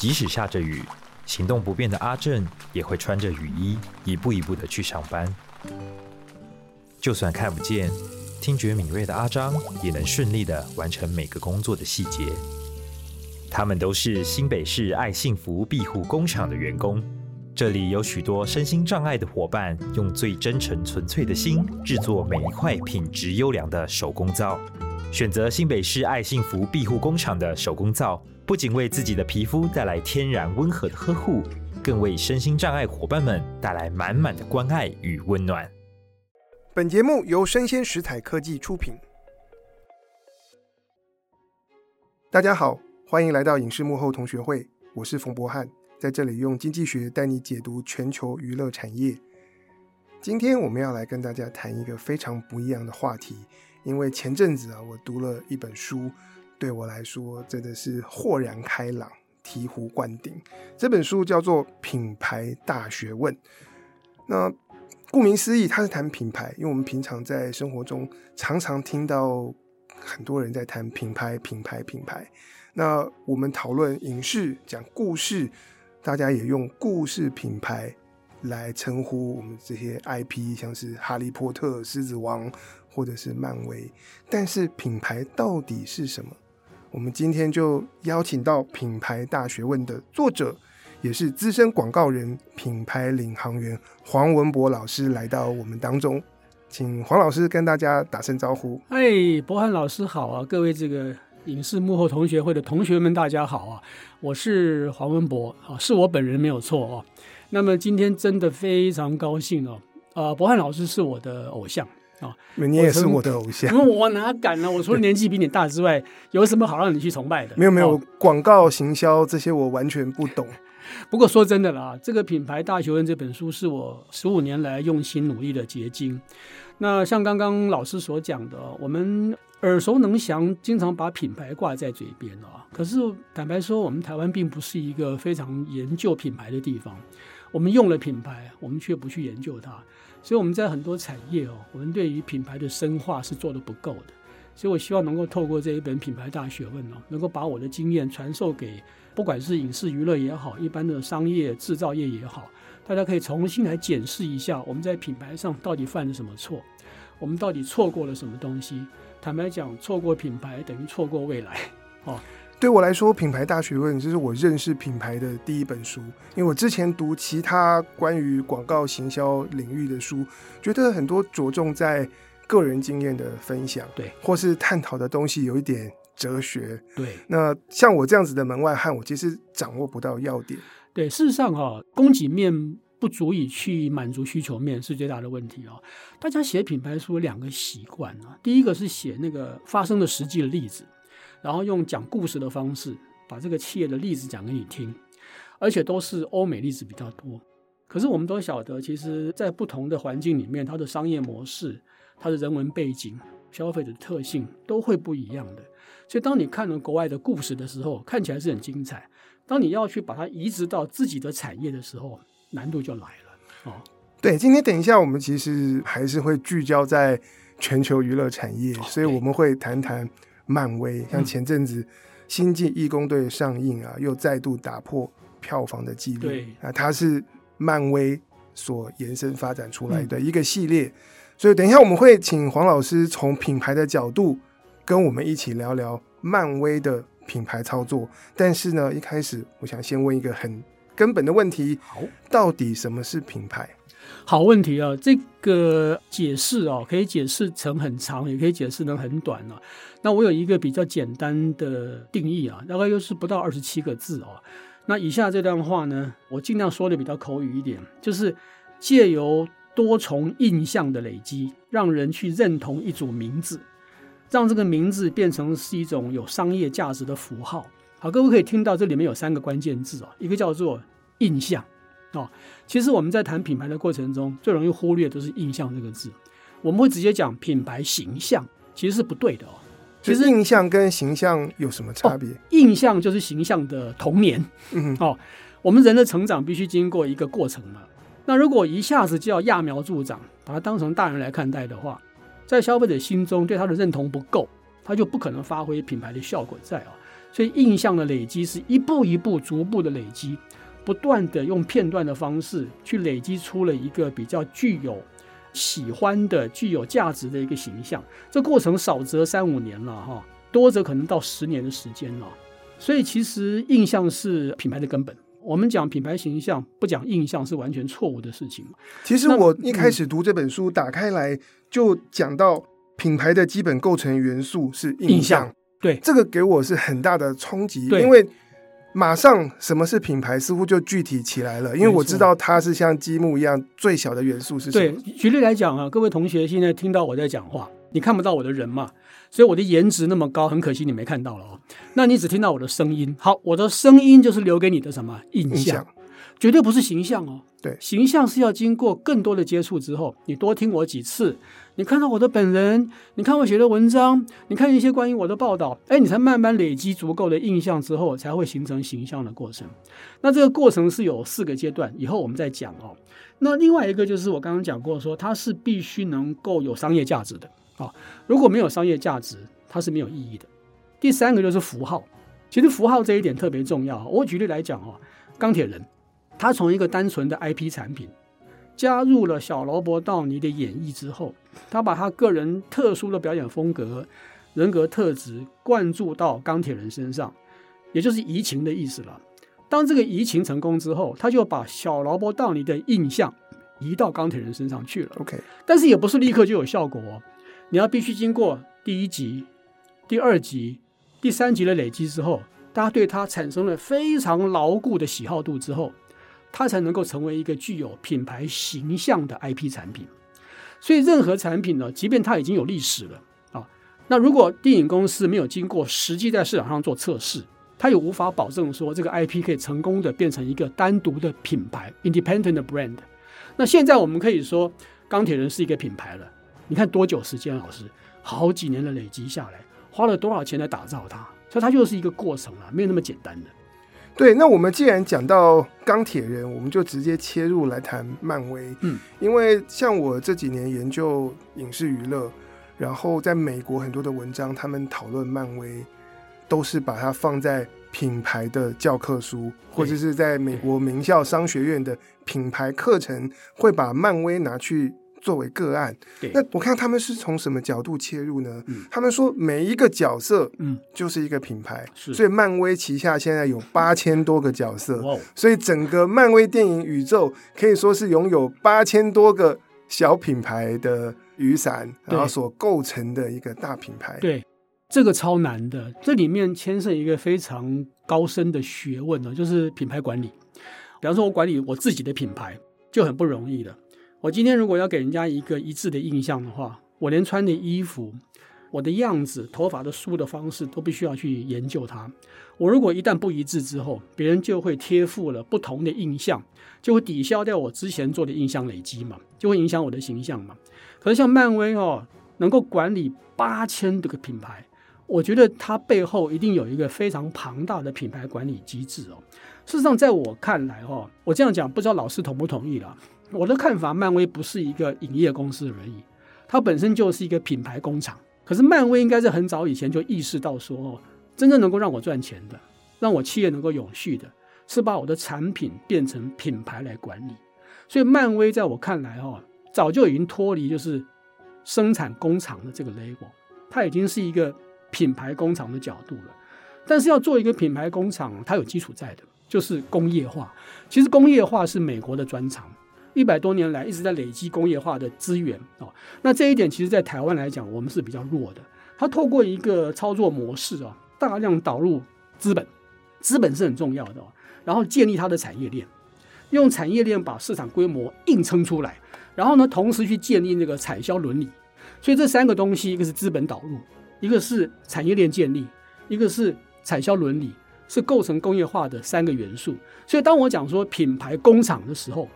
即使下着雨，行动不便的阿正也会穿着雨衣，一步一步的去上班。就算看不见，听觉敏锐的阿张也能顺利的完成每个工作的细节。他们都是新北市爱幸福庇护工厂的员工，这里有许多身心障碍的伙伴，用最真诚纯粹的心制作每一块品质优良的手工皂。选择新北市爱幸福庇护工厂的手工皂，不仅为自己的皮肤带来天然温和的呵护，更为身心障碍伙伴们带来满满的关爱与温暖。本节目由生鲜食材科技出品。大家好。欢迎来到影视幕后同学会，我是冯博翰，在这里用经济学带你解读全球娱乐产业。今天我们要来跟大家谈一个非常不一样的话题，因为前阵子啊，我读了一本书，对我来说真的是豁然开朗、醍醐灌顶。这本书叫做《品牌大学问》。那顾名思义，它是谈品牌，因为我们平常在生活中常常听到很多人在谈品牌、品牌、品牌。那我们讨论影视讲故事，大家也用故事品牌来称呼我们这些 IP，像是哈利波特、狮子王或者是漫威。但是品牌到底是什么？我们今天就邀请到《品牌大学问》的作者，也是资深广告人、品牌领航员黄文博老师来到我们当中，请黄老师跟大家打声招呼。哎，博翰老师好啊，各位这个。影视幕后同学会的同学们，大家好啊！我是黄文博啊，是我本人没有错哦。那么今天真的非常高兴哦，呃，博翰老师是我的偶像啊，你也是我的偶像。我，我哪敢呢？我除了年纪比你大之外，有什么好让你去崇拜的？没有没有，广告行销这些我完全不懂。不过说真的啦，这个品牌大学问这本书是我十五年来用心努力的结晶。那像刚刚老师所讲的，我们耳熟能详，经常把品牌挂在嘴边啊。可是坦白说，我们台湾并不是一个非常研究品牌的地方。我们用了品牌，我们却不去研究它。所以我们在很多产业哦，我们对于品牌的深化是做得不够的。所以我希望能够透过这一本品牌大学问哦，能够把我的经验传授给不管是影视娱乐也好，一般的商业制造业也好。大家可以重新来检视一下，我们在品牌上到底犯了什么错，我们到底错过了什么东西？坦白讲，错过品牌等于错过未来。哦，对我来说，《品牌大学问》这是我认识品牌的第一本书。因为我之前读其他关于广告行销领域的书，觉得很多着重在个人经验的分享，对，或是探讨的东西有一点哲学，对。那像我这样子的门外汉，我其实掌握不到要点。对，事实上哈、哦，供给面不足以去满足需求面是最大的问题啊、哦。大家写品牌书有两个习惯啊，第一个是写那个发生的实际的例子，然后用讲故事的方式把这个企业的例子讲给你听，而且都是欧美例子比较多。可是我们都晓得，其实在不同的环境里面，它的商业模式、它的人文背景、消费者的特性都会不一样的。所以当你看了国外的故事的时候，看起来是很精彩。当你要去把它移植到自己的产业的时候，难度就来了。哦，对，今天等一下，我们其实还是会聚焦在全球娱乐产业，哦、所以我们会谈谈漫威。像前阵子《星际义工队》上映啊，又再度打破票房的记录。对啊，它是漫威所延伸发展出来的一个系列。嗯、所以等一下我们会请黄老师从品牌的角度跟我们一起聊聊漫威的。品牌操作，但是呢，一开始我想先问一个很根本的问题：好，到底什么是品牌？好问题啊！这个解释哦，可以解释成很长，也可以解释成很短哦。那我有一个比较简单的定义啊，大概又是不到二十七个字哦。那以下这段话呢，我尽量说的比较口语一点，就是借由多重印象的累积，让人去认同一组名字。让这个名字变成是一种有商业价值的符号。好，各位可以听到这里面有三个关键字哦，一个叫做印象哦。其实我们在谈品牌的过程中，最容易忽略的是印象这个字。我们会直接讲品牌形象，其实是不对的哦。其实印象跟形象有什么差别？哦，印象就是形象的童年。嗯，哦，我们人的成长必须经过一个过程嘛。那如果一下子就要揠苗助长，把它当成大人来看待的话，在消费者心中对他的认同不够，他就不可能发挥品牌的效果在啊。所以印象的累积是一步一步、逐步的累积，不断的用片段的方式去累积出了一个比较具有喜欢的、具有价值的一个形象。这过程少则三五年了哈，多则可能到十年的时间了。所以其实印象是品牌的根本。我们讲品牌形象，不讲印象是完全错误的事情。其实我一开始读这本书，打开来就讲到品牌的基本构成元素是印象。印象对，这个给我是很大的冲击，因为马上什么是品牌似乎就具体起来了。因为我知道它是像积木一样最小的元素是什么。对，举例来讲啊，各位同学现在听到我在讲话，你看不到我的人嘛？所以我的颜值那么高，很可惜你没看到了哦。那你只听到我的声音。好，我的声音就是留给你的什么印象？印象绝对不是形象哦。对，形象是要经过更多的接触之后，你多听我几次，你看到我的本人，你看我写的文章，你看一些关于我的报道，哎，你才慢慢累积足够的印象之后，才会形成形象的过程。那这个过程是有四个阶段，以后我们再讲哦。那另外一个就是我刚刚讲过说，它是必须能够有商业价值的。啊，如果没有商业价值，它是没有意义的。第三个就是符号，其实符号这一点特别重要。我举例来讲哦，钢铁人，他从一个单纯的 IP 产品，加入了小罗伯道尼的演绎之后，他把他个人特殊的表演风格、人格特质灌注到钢铁人身上，也就是移情的意思了。当这个移情成功之后，他就把小罗伯道尼的印象移到钢铁人身上去了。OK，但是也不是立刻就有效果哦。你要必须经过第一集、第二集、第三集的累积之后，大家对他产生了非常牢固的喜好度之后，它才能够成为一个具有品牌形象的 IP 产品。所以，任何产品呢，即便它已经有历史了啊，那如果电影公司没有经过实际在市场上做测试，它也无法保证说这个 IP 可以成功的变成一个单独的品牌 （independent brand）。那现在我们可以说，钢铁人是一个品牌了。你看多久时间，老师，好几年的累积下来，花了多少钱来打造它？所以它就是一个过程啊，没有那么简单的。对，那我们既然讲到钢铁人，我们就直接切入来谈漫威。嗯，因为像我这几年研究影视娱乐，然后在美国很多的文章，他们讨论漫威，都是把它放在品牌的教科书，或者是在美国名校商学院的品牌课程，会把漫威拿去。作为个案，对那我看他们是从什么角度切入呢？嗯、他们说每一个角色，嗯，就是一个品牌，嗯、所以漫威旗下现在有八千多个角色，哦、所以整个漫威电影宇宙可以说是拥有八千多个小品牌的雨伞，对然后所构成的一个大品牌。对，这个超难的，这里面牵涉一个非常高深的学问呢，就是品牌管理。比方说，我管理我自己的品牌就很不容易的。我今天如果要给人家一个一致的印象的话，我连穿的衣服、我的样子、头发的梳的方式都必须要去研究它。我如果一旦不一致之后，别人就会贴附了不同的印象，就会抵消掉我之前做的印象累积嘛，就会影响我的形象嘛。可是像漫威哦，能够管理八千多个品牌，我觉得它背后一定有一个非常庞大的品牌管理机制哦。事实上，在我看来哈，我这样讲不知道老师同不同意了。我的看法，漫威不是一个影业公司而已，它本身就是一个品牌工厂。可是漫威应该是很早以前就意识到说，哦，真正能够让我赚钱的，让我企业能够永续的，是把我的产品变成品牌来管理。所以漫威在我看来，哦，早就已经脱离就是生产工厂的这个 label，它已经是一个品牌工厂的角度了。但是要做一个品牌工厂，它有基础在的，就是工业化。其实工业化是美国的专长。一百多年来一直在累积工业化的资源啊，那这一点其实，在台湾来讲，我们是比较弱的。它透过一个操作模式啊，大量导入资本，资本是很重要的。然后建立它的产业链，用产业链把市场规模硬撑出来，然后呢，同时去建立那个产销伦理。所以这三个东西，一个是资本导入，一个是产业链建立，一个是产销伦理，是构成工业化的三个元素。所以当我讲说品牌工厂的时候，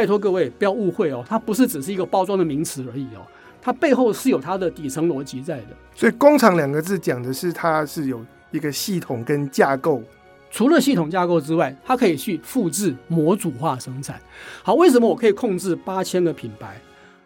拜托各位不要误会哦，它不是只是一个包装的名词而已哦，它背后是有它的底层逻辑在的。所以“工厂”两个字讲的是它是有一个系统跟架构。除了系统架构之外，它可以去复制模组化生产。好，为什么我可以控制八千个品牌？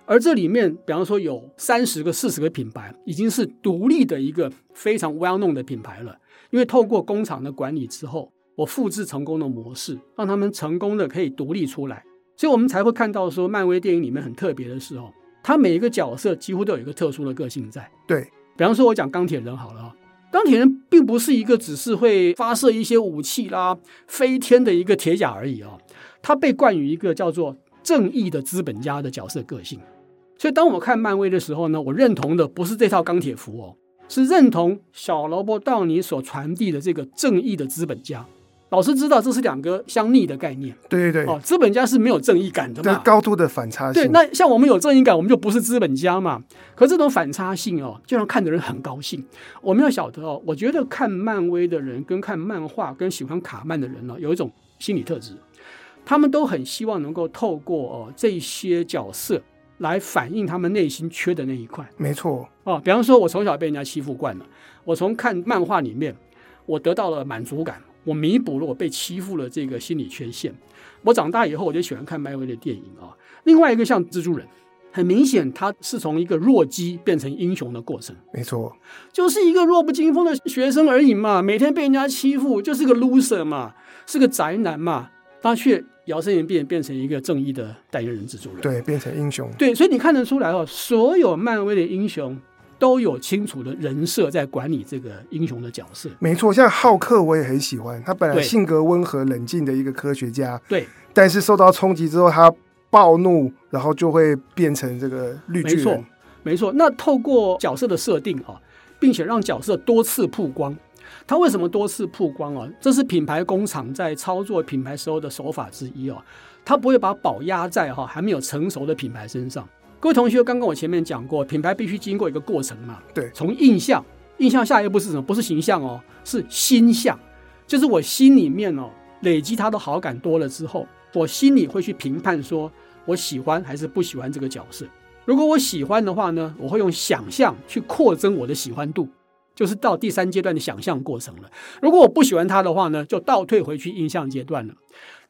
而这里面，比方说有三十个、四十个品牌，已经是独立的一个非常 well known 的品牌了。因为透过工厂的管理之后，我复制成功的模式，让他们成功的可以独立出来，所以我们才会看到说，漫威电影里面很特别的是哦，他每一个角色几乎都有一个特殊的个性在。对，比方说，我讲钢铁人好了，钢铁人并不是一个只是会发射一些武器啦、飞天的一个铁甲而已啊，他被冠以一个叫做正义的资本家的角色个性。所以当我看漫威的时候呢，我认同的不是这套钢铁服哦，是认同小罗伯·道尼所传递的这个正义的资本家。老师知道这是两个相逆的概念，对对对，哦，资本家是没有正义感的嘛，高度的反差性。对，那像我们有正义感，我们就不是资本家嘛。可这种反差性哦，就让看的人很高兴。我们要晓得哦，我觉得看漫威的人跟看漫画跟喜欢卡漫的人呢，有一种心理特质，他们都很希望能够透过哦这些角色来反映他们内心缺的那一块。没错哦，比方说，我从小被人家欺负惯了，我从看漫画里面，我得到了满足感。我弥补了我被欺负了这个心理缺陷。我长大以后，我就喜欢看漫威的电影啊。另外一个像蜘蛛人，很明显他是从一个弱鸡变成英雄的过程。没错，就是一个弱不禁风的学生而已嘛，每天被人家欺负，就是个 loser 嘛，是个宅男嘛。他却摇身一变变成一个正义的代言人蜘蛛人，对，变成英雄。对，所以你看得出来哦，所有漫威的英雄。都有清楚的人设在管理这个英雄的角色。没错，像浩克我也很喜欢，他本来性格温和冷静的一个科学家，对，但是受到冲击之后，他暴怒，然后就会变成这个绿巨人。没错，没错。那透过角色的设定啊，并且让角色多次曝光，他为什么多次曝光啊？这是品牌工厂在操作品牌时候的手法之一哦。他不会把宝压在哈还没有成熟的品牌身上。各位同学，刚刚我前面讲过，品牌必须经过一个过程嘛。对，从印象，印象下一步是什么？不是形象哦，是心象，就是我心里面哦累积他的好感多了之后，我心里会去评判说，我喜欢还是不喜欢这个角色。如果我喜欢的话呢，我会用想象去扩增我的喜欢度，就是到第三阶段的想象过程了。如果我不喜欢他的话呢，就倒退回去印象阶段了。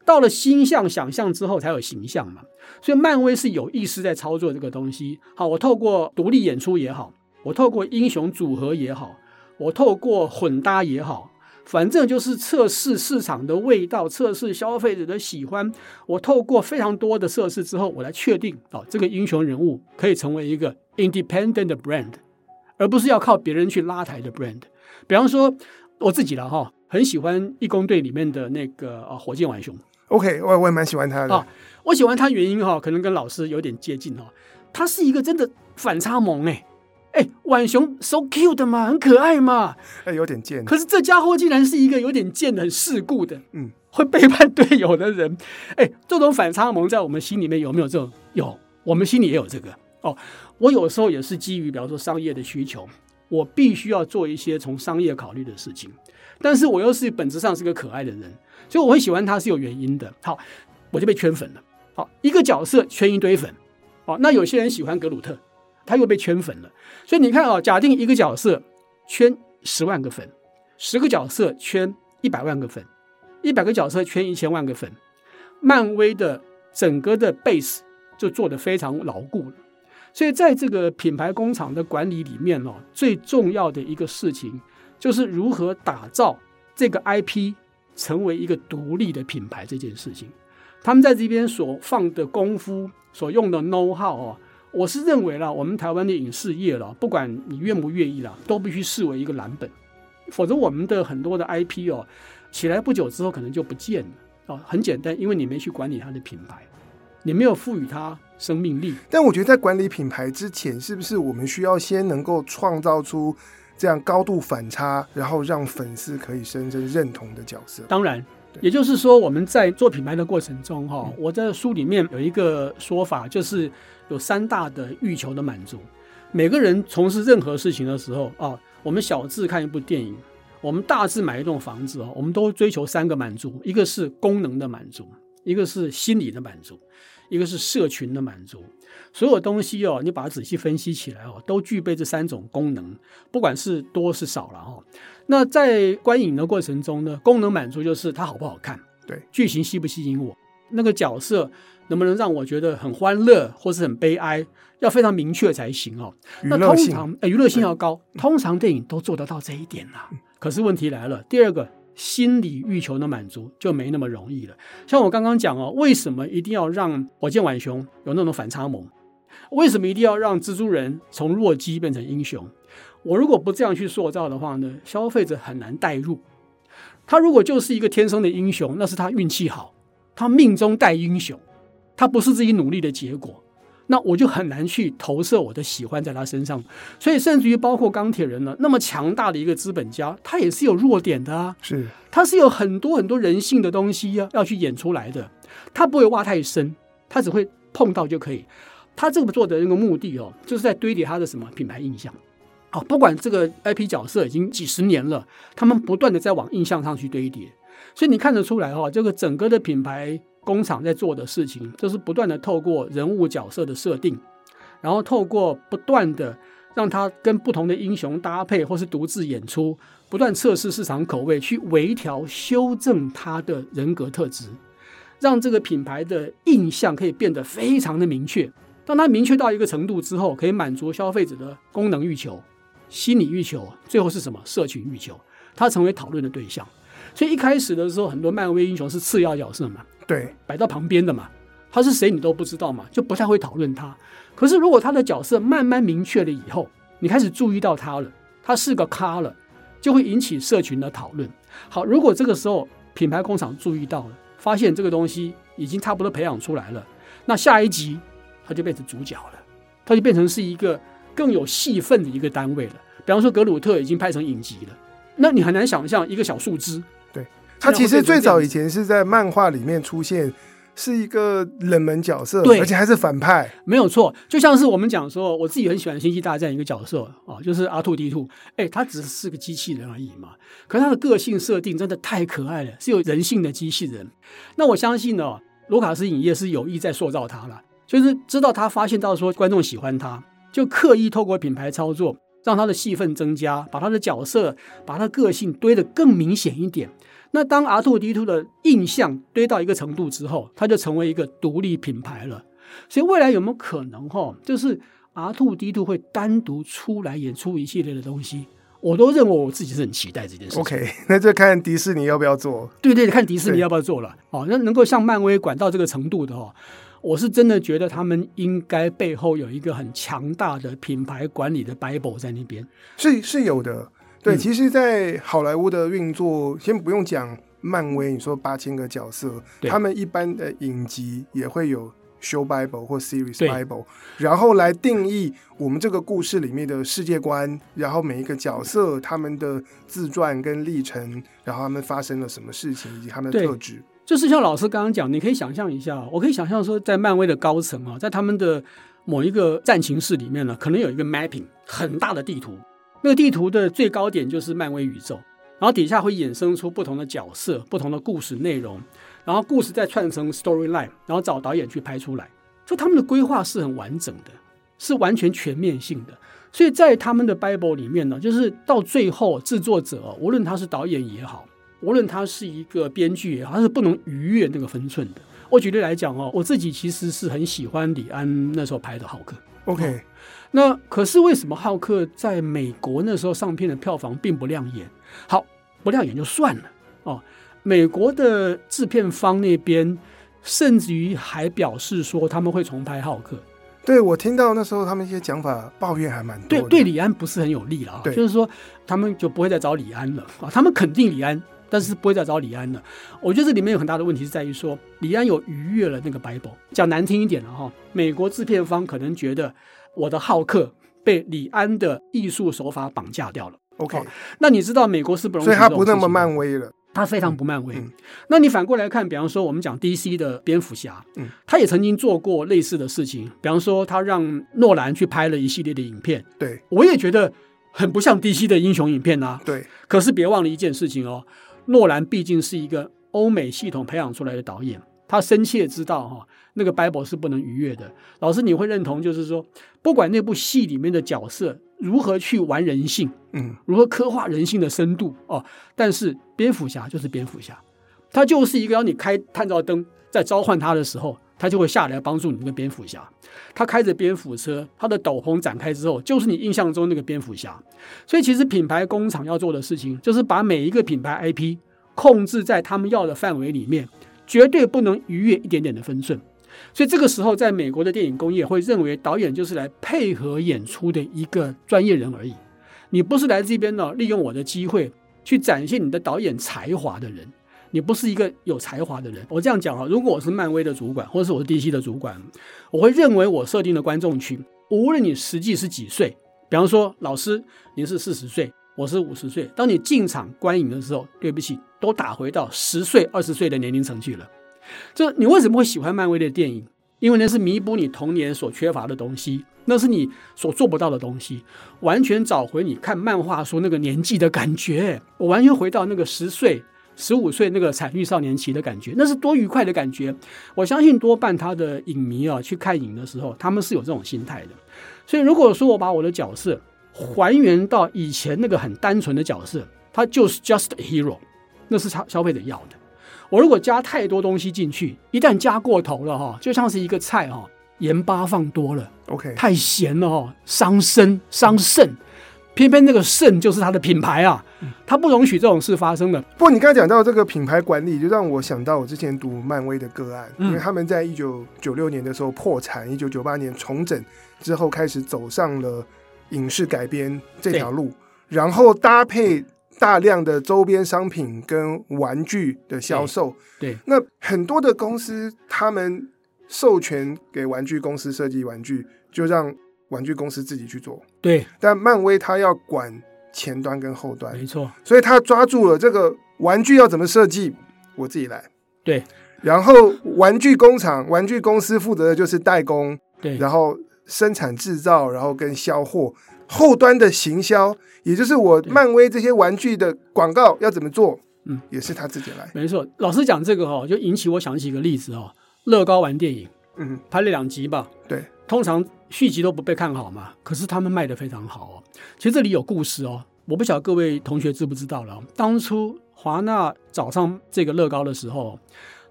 到了心象想象之后，才有形象嘛。所以漫威是有意识在操作这个东西。好，我透过独立演出也好，我透过英雄组合也好，我透过混搭也好，反正就是测试市场的味道，测试消费者的喜欢。我透过非常多的测试之后，我来确定哦，这个英雄人物可以成为一个 independent brand，而不是要靠别人去拉抬的 brand。比方说我自己了哈，很喜欢义工队里面的那个啊火箭浣熊。OK，我我也蛮喜欢他的。哦，我喜欢他原因哈，可能跟老师有点接近哈。他是一个真的反差萌哎哎，浣熊 so cute 的嘛，很可爱嘛。哎，有点贱。可是这家伙竟然是一个有点贱的、很世故的，嗯，会背叛队友的人。哎，这种反差萌在我们心里面有没有这种？有，我们心里也有这个。哦，我有时候也是基于比方说商业的需求，我必须要做一些从商业考虑的事情，但是我又是本质上是个可爱的人。所以我会喜欢他是有原因的。好，我就被圈粉了。好，一个角色圈一堆粉。好，那有些人喜欢格鲁特，他又被圈粉了。所以你看啊，假定一个角色圈十万个粉，十个角色圈一百万个粉，一百个角色圈一千万个粉，漫威的整个的 base 就做得非常牢固了。所以在这个品牌工厂的管理里面哦，最重要的一个事情就是如何打造这个 IP。成为一个独立的品牌这件事情，他们在这边所放的功夫、所用的 know how 哦，我是认为啦，我们台湾的影视业了，不管你愿不愿意啦，都必须视为一个蓝本，否则我们的很多的 IP 哦，起来不久之后可能就不见了哦。很简单，因为你没去管理它的品牌，你没有赋予它生命力。但我觉得在管理品牌之前，是不是我们需要先能够创造出？这样高度反差，然后让粉丝可以深深认同的角色。当然，也就是说，我们在做品牌的过程中，哈，我在书里面有一个说法，就是有三大的欲求的满足。每个人从事任何事情的时候，啊，我们小至看一部电影，我们大至买一栋房子，哦，我们都追求三个满足：一个是功能的满足，一个是心理的满足。一个是社群的满足，所有东西哦，你把它仔细分析起来哦，都具备这三种功能，不管是多是少了哦。那在观影的过程中呢，功能满足就是它好不好看，对，剧情吸不吸引我，那个角色能不能让我觉得很欢乐或是很悲哀，要非常明确才行哦。那通常，娱乐性要高，通常电影都做得到这一点了。可是问题来了，第二个心理欲求的满足就没那么容易了。像我刚刚讲哦，为什么一定要让火箭浣熊有那种反差萌？为什么一定要让蜘蛛人从弱鸡变成英雄？我如果不这样去塑造的话呢，消费者很难代入。他如果就是一个天生的英雄，那是他运气好，他命中带英雄，他不是自己努力的结果。那我就很难去投射我的喜欢在他身上，所以甚至于包括钢铁人呢，那么强大的一个资本家，他也是有弱点的啊，是，他是有很多很多人性的东西要要去演出来的，他不会挖太深，他只会碰到就可以。他这个做的那个目的哦，就是在堆叠他的什么品牌印象，好，不管这个 IP 角色已经几十年了，他们不断的在往印象上去堆叠，所以你看得出来哈，这个整个的品牌。工厂在做的事情，就是不断的透过人物角色的设定，然后透过不断的让他跟不同的英雄搭配，或是独自演出，不断测试市场口味，去微调修正他的人格特质，让这个品牌的印象可以变得非常的明确。当他明确到一个程度之后，可以满足消费者的功能欲求、心理欲求，最后是什么？社群欲求，他成为讨论的对象。所以一开始的时候，很多漫威英雄是次要角色嘛。对，摆到旁边的嘛，他是谁你都不知道嘛，就不太会讨论他。可是如果他的角色慢慢明确了以后，你开始注意到他了，他是个咖了，就会引起社群的讨论。好，如果这个时候品牌工厂注意到了，发现这个东西已经差不多培养出来了，那下一集他就变成主角了，他就变成是一个更有戏份的一个单位了。比方说格鲁特已经拍成影集了，那你很难想象一个小树枝。他其实最早以前是在漫画里面出现，是一个冷门角色，对，而且还是反派，没有错。就像是我们讲说，我自己很喜欢《星际大战》一个角色啊，就是阿兔 D 兔哎，他只是个机器人而已嘛，可是他的个性设定真的太可爱了，是有人性的机器人。那我相信呢，卢卡斯影业是有意在塑造他了，就是知道他发现到说观众喜欢他，就刻意透过品牌操作，让他的戏份增加，把他的角色，把他的个性堆得更明显一点。那当 R2-D2 的印象堆到一个程度之后，它就成为一个独立品牌了。所以未来有没有可能哈，就是 R2-D2 会单独出来演出一系列的东西？我都认为我自己是很期待这件事情。OK，那就看迪士尼要不要做。对对，看迪士尼要不要做了。哦，那能够像漫威管到这个程度的哦，我是真的觉得他们应该背后有一个很强大的品牌管理的 Bible 在那边。是是有的。对，其实，在好莱坞的运作，先不用讲漫威，你说八千个角色，他们一般的影集也会有 show bible 或 series bible，然后来定义我们这个故事里面的世界观，然后每一个角色他们的自传跟历程，然后他们发生了什么事情以及他们的特质。就是像老师刚刚讲，你可以想象一下，我可以想象说，在漫威的高层啊，在他们的某一个战情室里面呢，可能有一个 mapping 很大的地图。那个地图的最高点就是漫威宇宙，然后底下会衍生出不同的角色、不同的故事内容，然后故事再串成 storyline，然后找导演去拍出来。就他们的规划是很完整的，是完全全面性的。所以在他们的 Bible 里面呢，就是到最后制作者，无论他是导演也好，无论他是一个编剧也好，他是不能逾越那个分寸的。我举例来讲哦，我自己其实是很喜欢李安那时候拍的浩克。OK。那可是为什么浩克在美国那时候上片的票房并不亮眼？好，不亮眼就算了哦。美国的制片方那边甚至于还表示说他们会重拍浩克。对，我听到那时候他们一些讲法抱怨还蛮多。对，对李安不是很有利了啊。就是说他们就不会再找李安了啊。他们肯定李安，但是不会再找李安了。我觉得这里面有很大的问题是在于说李安有逾越了那个 Bible。讲难听一点了哈，美国制片方可能觉得。我的好客被李安的艺术手法绑架掉了。OK，那你知道美国是不容易，所以他不那么漫威了，他非常不漫威。那你反过来看，比方说我们讲 DC 的蝙蝠侠，嗯，他也曾经做过类似的事情。比方说，他让诺兰去拍了一系列的影片。对，我也觉得很不像 DC 的英雄影片啊。对，可是别忘了一件事情哦，诺兰毕竟是一个欧美系统培养出来的导演。他深切知道哈，那个 Bible 是不能逾越的。老师，你会认同，就是说，不管那部戏里面的角色如何去玩人性，嗯，如何刻画人性的深度哦，但是蝙蝠侠就是蝙蝠侠，他就是一个要你开探照灯在召唤他的时候，他就会下来帮助你那个蝙蝠侠。他开着蝙蝠车，他的斗篷展开之后，就是你印象中那个蝙蝠侠。所以其实品牌工厂要做的事情，就是把每一个品牌 IP 控制在他们要的范围里面，绝对不能逾越一点点的分寸。所以这个时候，在美国的电影工业会认为，导演就是来配合演出的一个专业人而已。你不是来这边呢，利用我的机会去展现你的导演才华的人。你不是一个有才华的人。我这样讲啊，如果我是漫威的主管，或者是我是 DC 的主管，我会认为我设定的观众群，无论你实际是几岁，比方说老师，您是四十岁，我是五十岁，当你进场观影的时候，对不起，都打回到十岁、二十岁的年龄层去了。这你为什么会喜欢漫威的电影？因为那是弥补你童年所缺乏的东西，那是你所做不到的东西，完全找回你看漫画书那个年纪的感觉。我完全回到那个十岁、十五岁那个彩绿少年期的感觉，那是多愉快的感觉。我相信多半他的影迷啊去看影的时候，他们是有这种心态的。所以如果说我把我的角色还原到以前那个很单纯的角色，他就是 just a hero，那是消消费者要的。我如果加太多东西进去，一旦加过头了哈，就像是一个菜哈，盐巴放多了，OK，太咸了哈，伤身伤肾。偏偏那个肾就是它的品牌啊，它不容许这种事发生的。不过你刚才讲到这个品牌管理，就让我想到我之前读漫威的个案，因为他们在一九九六年的时候破产，一九九八年重整之后开始走上了影视改编这条路，然后搭配。大量的周边商品跟玩具的销售，对，那很多的公司他们授权给玩具公司设计玩具，就让玩具公司自己去做，对。但漫威它要管前端跟后端，没错，所以他抓住了这个玩具要怎么设计，我自己来，对。然后玩具工厂、玩具公司负责的就是代工，对，然后生产制造，然后跟销货。后端的行销，也就是我漫威这些玩具的广告要怎么做，嗯，也是他自己来。没错，老师讲这个哈，就引起我想起一个例子哦，乐高玩电影，嗯，拍了两集吧，对，通常续集都不被看好嘛，可是他们卖的非常好哦。其实这里有故事哦，我不晓得各位同学知不知道了。当初华纳找上这个乐高的时候，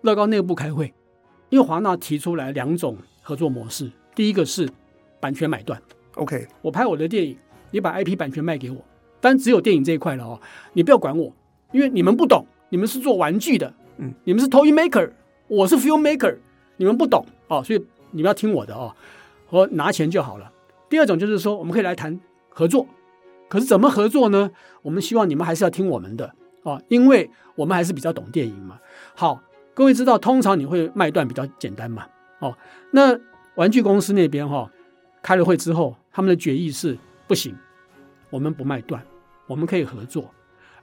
乐高内部开会，因为华纳提出来两种合作模式，第一个是版权买断。OK，我拍我的电影，你把 IP 版权卖给我，但只有电影这一块了哦，你不要管我，因为你们不懂，你们是做玩具的，嗯，你们是 toy maker，我是 film maker，你们不懂哦，所以你们要听我的哦，我拿钱就好了。第二种就是说，我们可以来谈合作，可是怎么合作呢？我们希望你们还是要听我们的哦，因为我们还是比较懂电影嘛。好，各位知道，通常你会卖断比较简单嘛，哦，那玩具公司那边哈、哦。开了会之后，他们的决议是不行，我们不卖断，我们可以合作，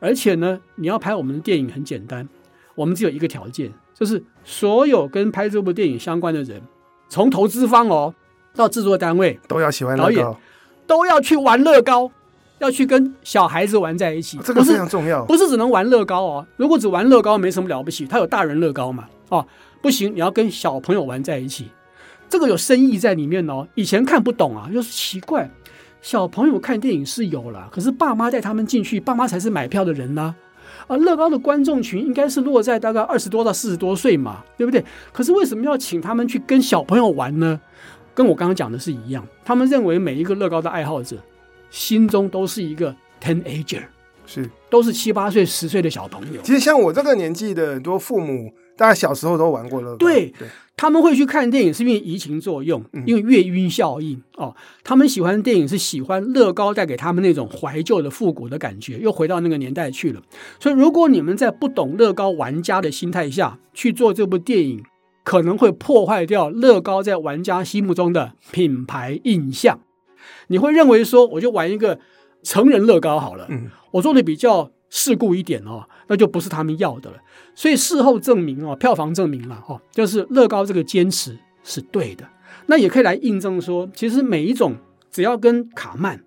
而且呢，你要拍我们的电影很简单，我们只有一个条件，就是所有跟拍这部电影相关的人，从投资方哦到制作单位都要喜欢，导演都要去玩乐高，要去跟小孩子玩在一起，这个非常重要，不是，只能玩乐高哦，如果只玩乐高没什么了不起，他有大人乐高嘛，哦，不行，你要跟小朋友玩在一起。这个有深意在里面哦，以前看不懂啊，就是奇怪，小朋友看电影是有了，可是爸妈带他们进去，爸妈才是买票的人呢。啊，乐高的观众群应该是落在大概二十多到四十多岁嘛，对不对？可是为什么要请他们去跟小朋友玩呢？跟我刚刚讲的是一样，他们认为每一个乐高的爱好者心中都是一个 teenager，是都是七八岁、十岁的小朋友。其实像我这个年纪的很多父母。大家小时候都玩过乐高，对，对他们会去看电影是因为移情作用，因为月晕效应哦。他们喜欢电影是喜欢乐高带给他们那种怀旧的复古的感觉，又回到那个年代去了。所以，如果你们在不懂乐高玩家的心态下去做这部电影，可能会破坏掉乐高在玩家心目中的品牌印象。你会认为说，我就玩一个成人乐高好了，我做的比较。世故一点哦，那就不是他们要的了。所以事后证明哦，票房证明了哦，就是乐高这个坚持是对的。那也可以来印证说，其实每一种只要跟卡漫，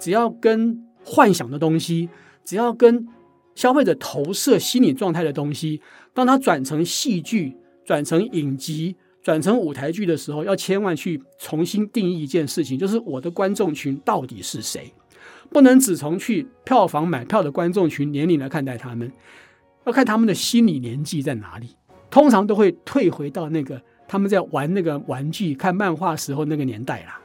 只要跟幻想的东西，只要跟消费者投射心理状态的东西，当它转成戏剧、转成影集、转成舞台剧的时候，要千万去重新定义一件事情，就是我的观众群到底是谁。不能只从去票房买票的观众群年龄来看待他们，要看他们的心理年纪在哪里。通常都会退回到那个他们在玩那个玩具、看漫画时候那个年代啦。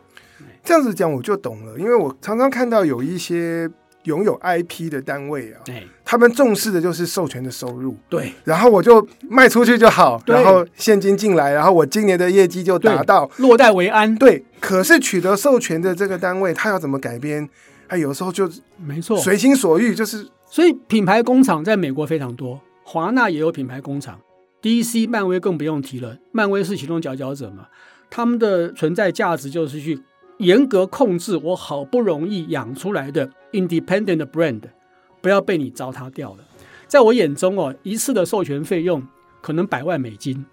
这样子讲我就懂了，因为我常常看到有一些拥有 IP 的单位啊，哎，他们重视的就是授权的收入。对，然后我就卖出去就好，然后现金进来，然后我今年的业绩就达到，落袋为安。对，可是取得授权的这个单位，他要怎么改编？他有时候就没错，随心所欲，就是所以品牌工厂在美国非常多，华纳也有品牌工厂，DC、漫威更不用提了，漫威是其中佼佼者嘛，他们的存在价值就是去。严格控制我好不容易养出来的 independent brand，不要被你糟蹋掉了。在我眼中哦，一次的授权费用可能百万美金，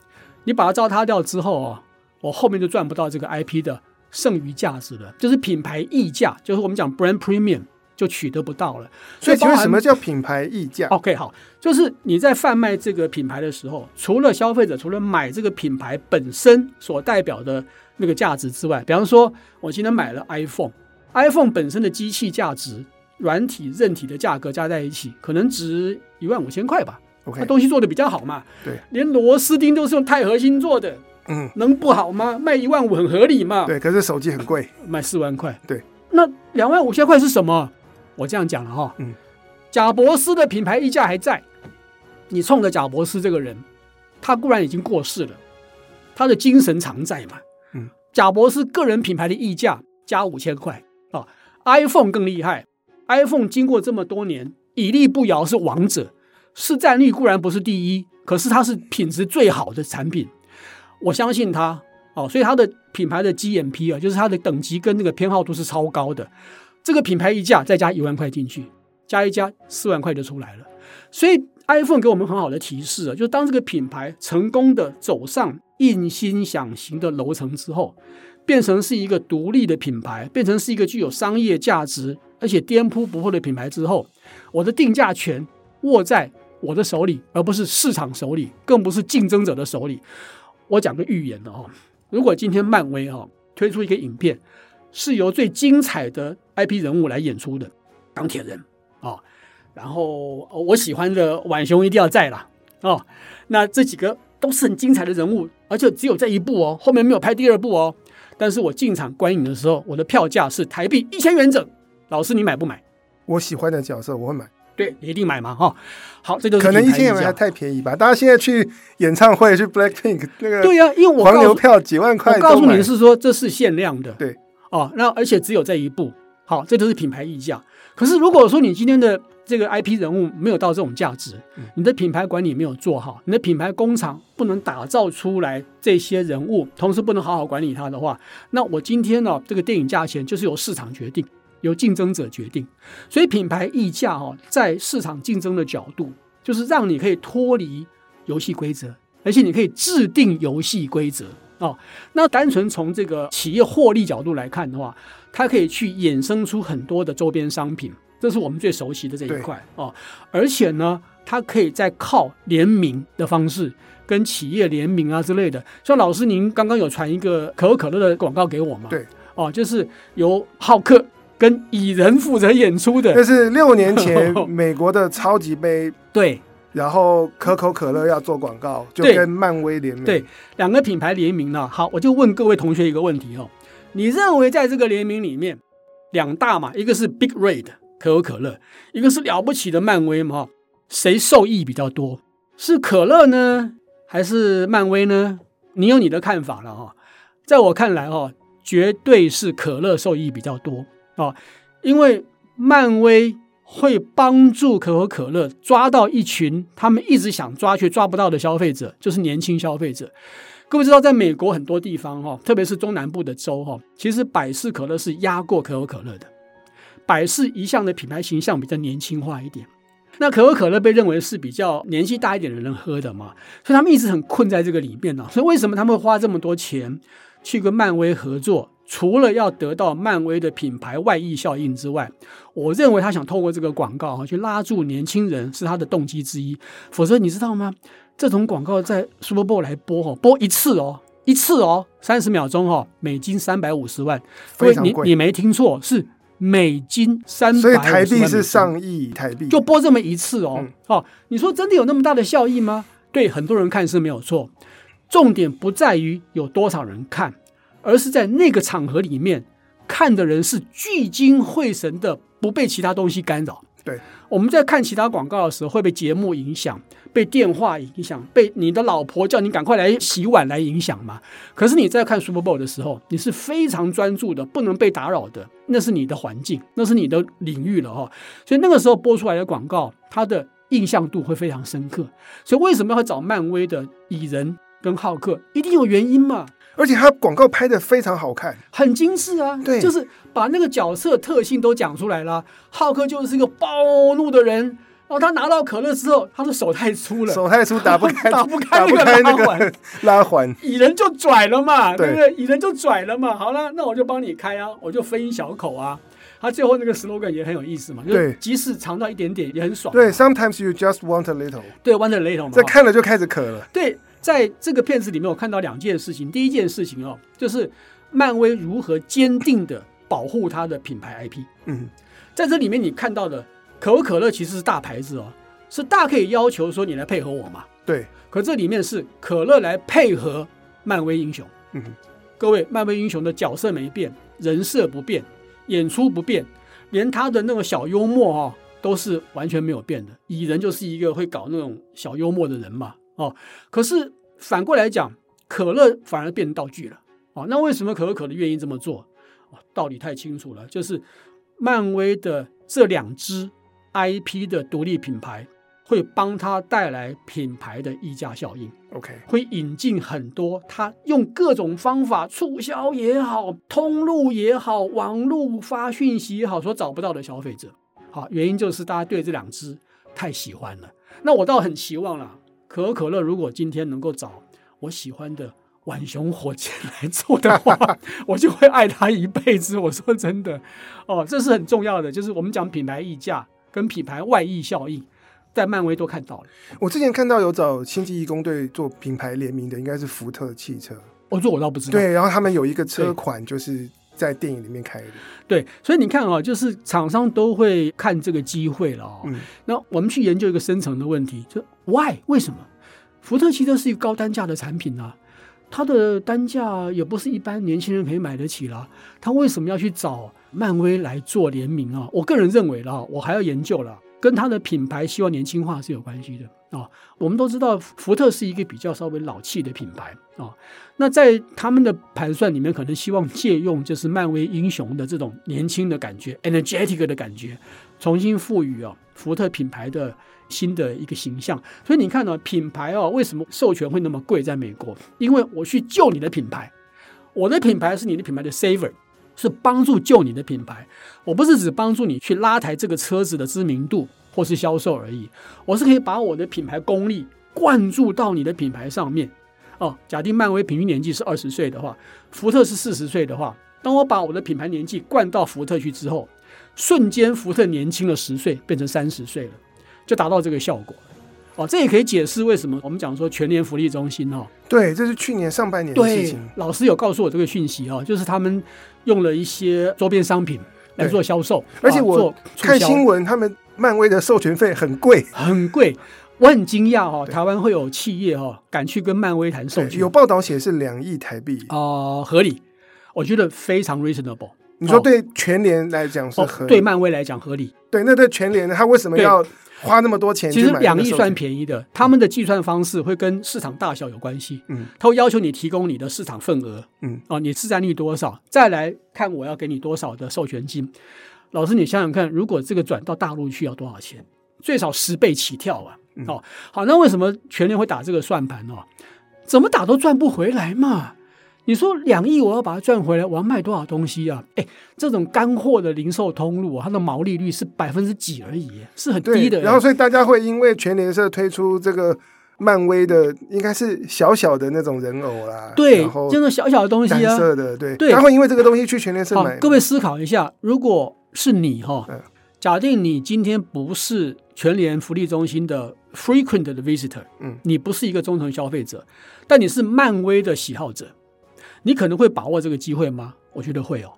你把它糟蹋掉之后哦，我后面就赚不到这个 IP 的剩余价值了，就是品牌溢价，就是我们讲 brand premium 就取得不到了。所以，请问什么叫品牌溢价？OK，好，就是你在贩卖这个品牌的时候，除了消费者除了买这个品牌本身所代表的。那个价值之外，比方说，我今天买了 iPhone，iPhone 本身的机器价值、软体、韧体的价格加在一起，可能值一万五千块吧。OK，它东西做的比较好嘛。对，连螺丝钉都是用钛合金做的。嗯，能不好吗？卖一万五很合理嘛。对，可是手机很贵，卖四万块。对，那两万五千块是什么？我这样讲了哈。嗯，贾伯斯的品牌溢价还在。你冲着贾伯斯这个人，他固然已经过世了，他的精神常在嘛。嗯贾伯斯个人品牌的溢价加五千块啊，iPhone 更厉害，iPhone 经过这么多年屹立不摇是王者，市占率固然不是第一，可是它是品质最好的产品，我相信它哦，所以它的品牌的 GMP 啊，就是它的等级跟那个偏好度是超高的，这个品牌溢价再加一万块进去，加一加四万块就出来了，所以 iPhone 给我们很好的提示啊，就是当这个品牌成功的走上。印心想行的楼层之后，变成是一个独立的品牌，变成是一个具有商业价值而且颠扑不破的品牌之后，我的定价权握在我的手里，而不是市场手里，更不是竞争者的手里。我讲个预言的哦，如果今天漫威哈推出一个影片，是由最精彩的 IP 人物来演出的，钢铁人啊，然后我喜欢的浣熊一定要在啦哦，那这几个。都是很精彩的人物，而且只有这一部哦，后面没有拍第二部哦。但是我进场观影的时候，我的票价是台币一千元整。老师，你买不买？我喜欢的角色我会买，对，你一定买嘛哈。好，这就是可能一千元还太便宜吧？大家现在去演唱会去 Blackpink 那个对呀、啊，因为我黄牛票几万块，我告诉你是说这是限量的，对哦，那而且只有这一步。好，这就是品牌溢价。可是如果说你今天的这个 IP 人物没有到这种价值，你的品牌管理没有做好，你的品牌工厂不能打造出来这些人物，同时不能好好管理它的话，那我今天呢，这个电影价钱就是由市场决定，由竞争者决定。所以品牌溢价哦，在市场竞争的角度，就是让你可以脱离游戏规则，而且你可以制定游戏规则哦。那单纯从这个企业获利角度来看的话，它可以去衍生出很多的周边商品。这是我们最熟悉的这一块哦，而且呢，它可以再靠联名的方式跟企业联名啊之类的。像老师您刚刚有传一个可口可乐的广告给我吗？对，哦，就是由浩克跟蚁人负责演出的。这是六年前 美国的超级杯，对。然后可口可乐要做广告，就跟漫威联名，对，两个品牌联名了。好，我就问各位同学一个问题哦，你认为在这个联名里面，两大嘛，一个是 Big Red。可口可乐，一个是了不起的漫威嘛？谁受益比较多？是可乐呢，还是漫威呢？你有你的看法了哈。在我看来哈，绝对是可乐受益比较多啊，因为漫威会帮助可口可乐抓到一群他们一直想抓却抓不到的消费者，就是年轻消费者。各位知道，在美国很多地方哈，特别是中南部的州哈，其实百事可乐是压过可口可乐的。百事一向的品牌形象比较年轻化一点，那可口可乐被认为是比较年纪大一点的人喝的嘛，所以他们一直很困在这个里面呢。所以为什么他们会花这么多钱去跟漫威合作？除了要得到漫威的品牌外溢效应之外，我认为他想透过这个广告哈去拉住年轻人是他的动机之一。否则你知道吗？这种广告在 Super Bowl 来播哦，播一次哦，一次哦，三十秒钟哦，美金三百五十万，非常贵。你你没听错，是。美金三百，所以台币是上亿台币，就播这么一次哦。哦，你说真的有那么大的效益吗？对很多人看是没有错，重点不在于有多少人看，而是在那个场合里面看的人是聚精会神的，不被其他东西干扰。对，我们在看其他广告的时候会被节目影响，被电话影响，被你的老婆叫你赶快来洗碗来影响嘛。可是你在看 Super Bowl 的时候，你是非常专注的，不能被打扰的，那是你的环境，那是你的领域了哈。所以那个时候播出来的广告，它的印象度会非常深刻。所以为什么要找漫威的蚁人跟浩克？一定有原因嘛。而且他广告拍的非常好看，很精致啊！对，就是把那个角色特性都讲出来了。浩克就是一个暴怒的人，然后他拿到可乐之后，他的手太粗了，手太粗打不开，打不开那个拉环，拉环，蚁人就拽了嘛，对不对？蚁人就拽了嘛。好了，那我就帮你开啊，我就分一小口啊。他最后那个 slogan 也很有意思嘛，对，即使尝到一点点也很爽。对，sometimes you just want a little，对，want a little 嘛。这看了就开始渴了。对。在这个片子里面，我看到两件事情。第一件事情哦，就是漫威如何坚定的保护它的品牌 IP。嗯，在这里面你看到的可口可乐其实是大牌子哦，是大可以要求说你来配合我嘛。对。可这里面是可乐来配合漫威英雄。嗯，各位，漫威英雄的角色没变，人设不变，演出不变，连他的那个小幽默哦，都是完全没有变的。蚁人就是一个会搞那种小幽默的人嘛。哦，可是反过来讲，可乐反而变成道具了。哦，那为什么可口可乐愿意这么做？哦，道理太清楚了，就是漫威的这两支 IP 的独立品牌会帮他带来品牌的溢价效应。OK，会引进很多他用各种方法促销也好，通路也好，网络发讯息也好，所找不到的消费者。好，原因就是大家对这两支太喜欢了。那我倒很期望了。可口可乐如果今天能够找我喜欢的浣熊火箭来做的话，我就会爱它一辈子。我说真的，哦，这是很重要的，就是我们讲品牌溢价跟品牌外溢效应，在漫威都看到了。我之前看到有找星际义工队做品牌联名的，应该是福特汽车。哦，这我倒不知道。对，然后他们有一个车款就是在电影里面开的。对，所以你看啊、哦，就是厂商都会看这个机会了、哦。嗯，那我们去研究一个深层的问题，就 Why？为什么？福特汽车是一个高单价的产品啊，它的单价也不是一般年轻人可以买得起了。他为什么要去找漫威来做联名啊？我个人认为了，我还要研究了，跟它的品牌希望年轻化是有关系的啊、哦。我们都知道福特是一个比较稍微老气的品牌啊、哦，那在他们的盘算里面，可能希望借用就是漫威英雄的这种年轻的感觉，energetic 的感觉，重新赋予啊福特品牌的。新的一个形象，所以你看呢，品牌哦，为什么授权会那么贵？在美国，因为我去救你的品牌，我的品牌是你的品牌的 saver，是帮助救你的品牌。我不是只帮助你去拉抬这个车子的知名度或是销售而已，我是可以把我的品牌功力灌注到你的品牌上面。哦，假定漫威平均年纪是二十岁的话，福特是四十岁的话，当我把我的品牌年纪灌到福特去之后，瞬间福特年轻了十岁，变成三十岁了。就达到这个效果，哦，这也可以解释为什么我们讲说全年福利中心哦，对，这是去年上半年的事情。老师有告诉我这个讯息哦，就是他们用了一些周边商品来做销售，而且我看新闻，他们漫威的授权费很贵，很贵。我很惊讶哦，台湾会有企业哦敢去跟漫威谈授权，有报道写是两亿台币哦，合理，我觉得非常 reasonable。你说对全联来讲是合理，对漫威来讲合理，对，那对全联他为什么要？花那么多钱，其实两亿算便宜的。他们的计算方式会跟市场大小有关系。嗯，他会要求你提供你的市场份额。嗯，哦，你市占率多少？再来看我要给你多少的授权金。老师，你想想看，如果这个转到大陆去要多少钱？最少十倍起跳啊！哦，好，那为什么全联会打这个算盘哦？怎么打都赚不回来嘛。你说两亿，我要把它赚回来，我要卖多少东西啊？哎，这种干货的零售通路，它的毛利率是百分之几而已，是很低的。然后，所以大家会因为全联社推出这个漫威的，应该是小小的那种人偶啦，对，这种小小的东西啊，色的，对，对，他会因为这个东西去全联社买。各位思考一下，如果是你哈，假定你今天不是全联福利中心的 frequent 的 visitor，嗯，你不是一个忠诚消费者，但你是漫威的喜好者。你可能会把握这个机会吗？我觉得会哦。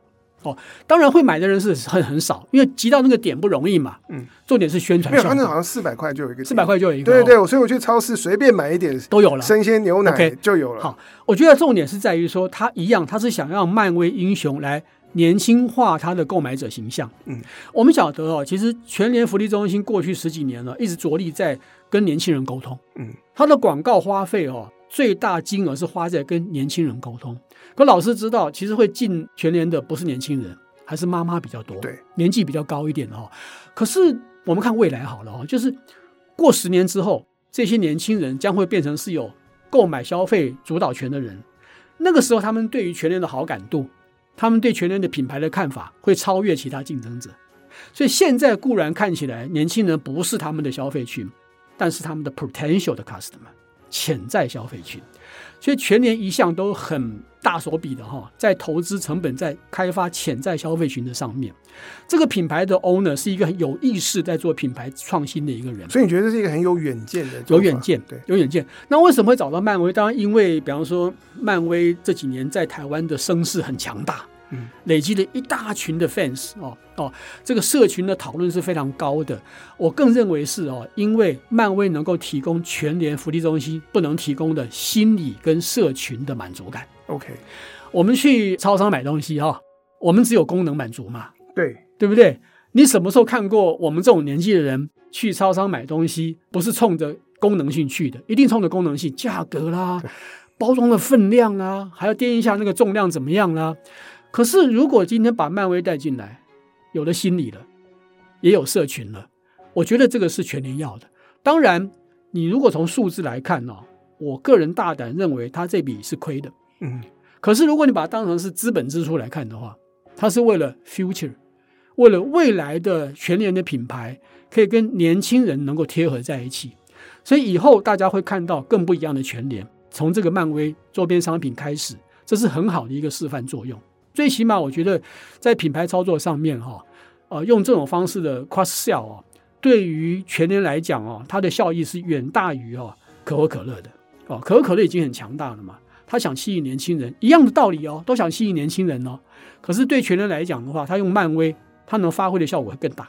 哦，当然会买的人是很很少，因为集到那个点不容易嘛。嗯，重点是宣传。没有，他那好像四百块就有一个，四百块就有一个。对对对，所以我去超市随便买一点都有了，生鲜牛奶就有了。好，我觉得重点是在于说，他一样，他是想让漫威英雄来。年轻化他的购买者形象。嗯，我们晓得哦，其实全联福利中心过去十几年了，一直着力在跟年轻人沟通。嗯，它的广告花费哦，最大金额是花在跟年轻人沟通。可老师知道，其实会进全联的不是年轻人，还是妈妈比较多。对，年纪比较高一点的哈。可是我们看未来好了哦，就是过十年之后，这些年轻人将会变成是有购买消费主导权的人。那个时候，他们对于全联的好感度。他们对全联的品牌的看法会超越其他竞争者，所以现在固然看起来年轻人不是他们的消费群，但是他们的 potential 的 customer 潜在消费群，所以全年一向都很大手笔的哈，在投资成本在开发潜在消费群的上面。这个品牌的 owner 是一个很有意识在做品牌创新的一个人，所以你觉得这是一个很有远见的，有远见，对，有远见。那为什么会找到漫威？当然，因为比方说，漫威这几年在台湾的声势很强大，嗯，累积了一大群的 fans 哦哦，这个社群的讨论是非常高的。我更认为是哦，因为漫威能够提供全联福利中心不能提供的心理跟社群的满足感。OK，我们去超商买东西哈，我们只有功能满足嘛。对，对不对？你什么时候看过我们这种年纪的人去超商买东西，不是冲着功能性去的？一定冲着功能性，价格啦，包装的分量啦，还要掂一下那个重量怎么样啦。可是如果今天把漫威带进来，有了心理了，也有社群了，我觉得这个是全年要的。当然，你如果从数字来看呢，我个人大胆认为他这笔是亏的。嗯，可是如果你把它当成是资本支出来看的话，它是为了 future。为了未来的全年的品牌可以跟年轻人能够贴合在一起，所以以后大家会看到更不一样的全联。从这个漫威周边商品开始，这是很好的一个示范作用。最起码我觉得在品牌操作上面，哈，呃，用这种方式的 cross sell 啊，对于全联来讲啊，它的效益是远大于哦可口可乐的哦。可口可乐已经很强大了嘛，它想吸引年轻人，一样的道理哦，都想吸引年轻人哦。可是对全联来讲的话，他用漫威。他能发挥的效果会更大。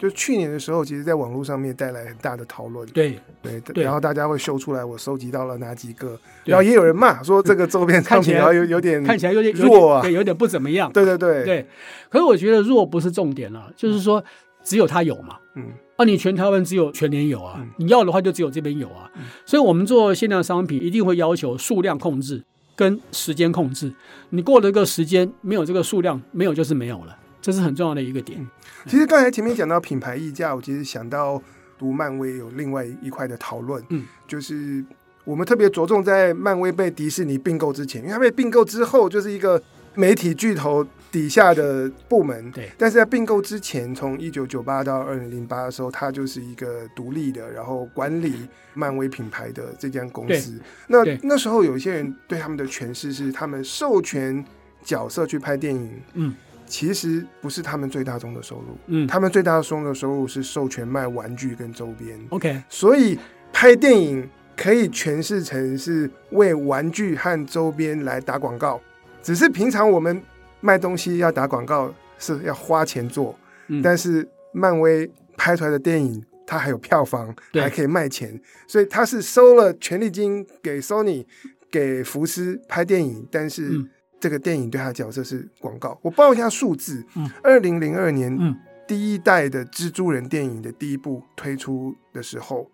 就去年的时候，其实在网络上面带来很大的讨论。对对，然后大家会秀出来我收集到了哪几个，然后也有人骂说这个周边看起来有有点看起来有点弱啊，对，有点不怎么样。对对对对。可是我觉得弱不是重点了，就是说只有他有嘛。嗯。啊，你全台湾只有全年有啊，你要的话就只有这边有啊。所以我们做限量商品一定会要求数量控制跟时间控制。你过了这个时间，没有这个数量，没有就是没有了。这是很重要的一个点。其实刚才前面讲到品牌溢价，我其实想到读漫威有另外一块的讨论，嗯，就是我们特别着重在漫威被迪士尼并购之前，因为它被并购之后就是一个媒体巨头底下的部门，对。但是在并购之前，从一九九八到二零零八的时候，它就是一个独立的，然后管理漫威品牌的这间公司。那那时候有一些人对他们的诠释是，他们授权角色去拍电影，嗯。其实不是他们最大宗的收入，嗯，他们最大宗的收入是授权卖玩具跟周边，OK，所以拍电影可以诠释成是为玩具和周边来打广告，只是平常我们卖东西要打广告是要花钱做，嗯，但是漫威拍出来的电影它还有票房，还可以卖钱，所以他是收了权利金给 Sony 给福斯拍电影，但是，嗯这个电影对他的角色是广告。我报一下数字：嗯二零零二年，嗯，第一代的蜘蛛人电影的第一部推出的时候，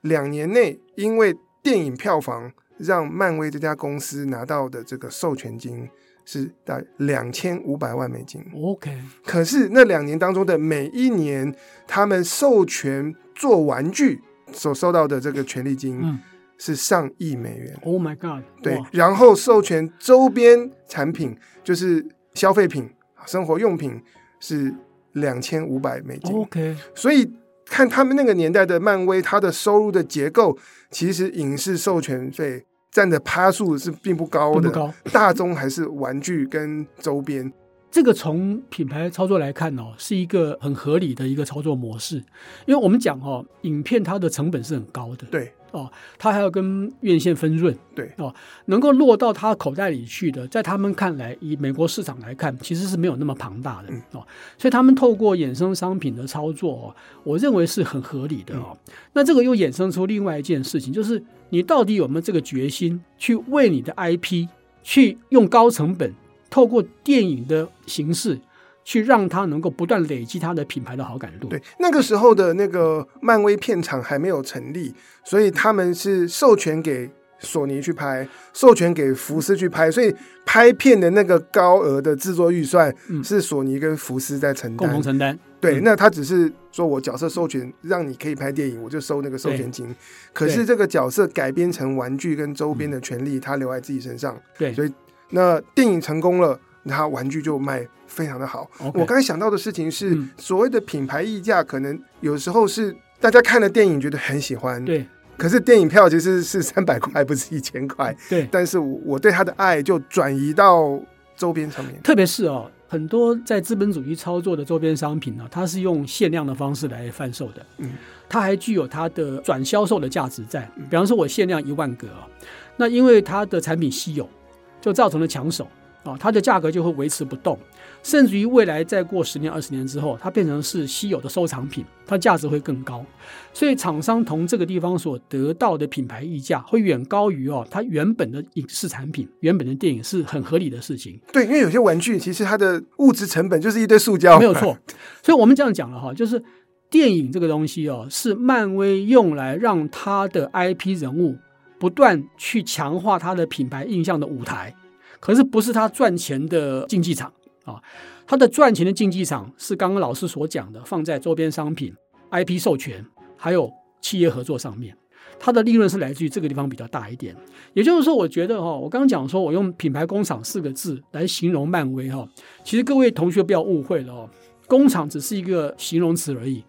两年内因为电影票房让漫威这家公司拿到的这个授权金是大概两千五百万美金。OK，可是那两年当中的每一年，他们授权做玩具所收到的这个权利金，嗯。是上亿美元！Oh my god！对，然后授权周边产品就是消费品、生活用品是两千五百美金。OK，所以看他们那个年代的漫威，它的收入的结构，其实影视授权费占的趴数是并不高的，高。大宗还是玩具跟周边。这个从品牌操作来看哦，是一个很合理的一个操作模式，因为我们讲哦，影片它的成本是很高的，对。哦，它还要跟院线分润，对。哦，能够落到他口袋里去的，在他们看来，以美国市场来看，其实是没有那么庞大的、嗯、哦，所以他们透过衍生商品的操作哦，我认为是很合理的哦。嗯、那这个又衍生出另外一件事情，就是你到底有没有这个决心去为你的 IP 去用高成本？透过电影的形式，去让他能够不断累积他的品牌的好感度。对，那个时候的那个漫威片场还没有成立，所以他们是授权给索尼去拍，授权给福斯去拍，所以拍片的那个高额的制作预算是索尼跟福斯在承担，共同承担。对，那他只是说我角色授权让你可以拍电影，我就收那个授权金。可是这个角色改编成玩具跟周边的权利，他留在自己身上。对，所以。那电影成功了，那玩具就卖非常的好。我刚才想到的事情是，嗯、所谓的品牌溢价，可能有时候是大家看了电影觉得很喜欢，对。可是电影票其实是三百块，不是一千块，对。但是我我对他的爱就转移到周边上面，特别是哦，很多在资本主义操作的周边商品呢，它是用限量的方式来贩售的，嗯，它还具有它的转销售的价值在。比方说，我限量一万个啊，那因为它的产品稀有。就造成了抢手啊，它的价格就会维持不动，甚至于未来再过十年、二十年之后，它变成是稀有的收藏品，它价值会更高。所以厂商从这个地方所得到的品牌溢价会远高于哦，它原本的影视产品、原本的电影是很合理的事情。对，因为有些玩具其实它的物质成本就是一堆塑胶，没有错。所以我们这样讲了哈，就是电影这个东西哦，是漫威用来让它的 IP 人物。不断去强化它的品牌印象的舞台，可是不是它赚钱的竞技场啊！它的赚钱的竞技场是刚刚老师所讲的，放在周边商品、IP 授权还有企业合作上面，它的利润是来自于这个地方比较大一点。也就是说，我觉得哈，我刚刚讲说我用品牌工厂四个字来形容漫威哈，其实各位同学不要误会了哦，工厂只是一个形容词而已。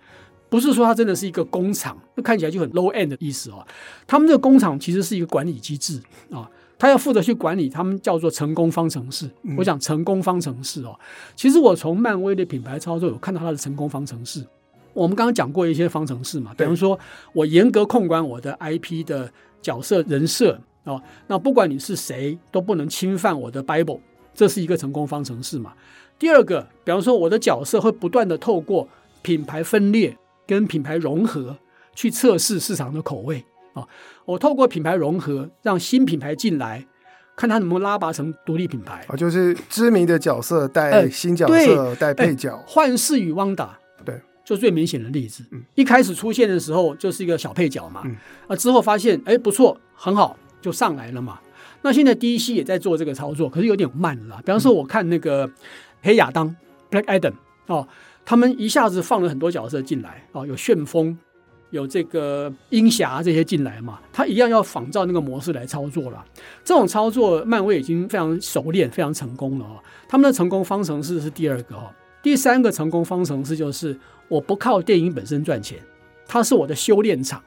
不是说它真的是一个工厂，那看起来就很 low end 的意思哦。他们这个工厂其实是一个管理机制啊，他要负责去管理，他们叫做成功方程式。我讲成功方程式哦，其实我从漫威的品牌操作有看到它的成功方程式。我们刚刚讲过一些方程式嘛，比方说我严格控管我的 IP 的角色人设哦，那不管你是谁都不能侵犯我的 Bible，这是一个成功方程式嘛。第二个，比方说我的角色会不断的透过品牌分裂。跟品牌融合，去测试市场的口味啊！我透过品牌融合，让新品牌进来，看它能不能拉拔成独立品牌啊！就是知名的角色带新角色带配角，幻视与汪达，对，就最明显的例子。嗯，一开始出现的时候就是一个小配角嘛，嗯，啊，之后发现哎不错，很好，就上来了嘛。那现在 DC 也在做这个操作，可是有点慢了。比方说，我看那个黑亚当 Black Adam 哦。他们一下子放了很多角色进来啊，有旋风，有这个鹰侠这些进来嘛，他一样要仿照那个模式来操作了。这种操作，漫威已经非常熟练、非常成功了啊。他们的成功方程式是第二个哈，第三个成功方程式就是我不靠电影本身赚钱，它是我的修炼场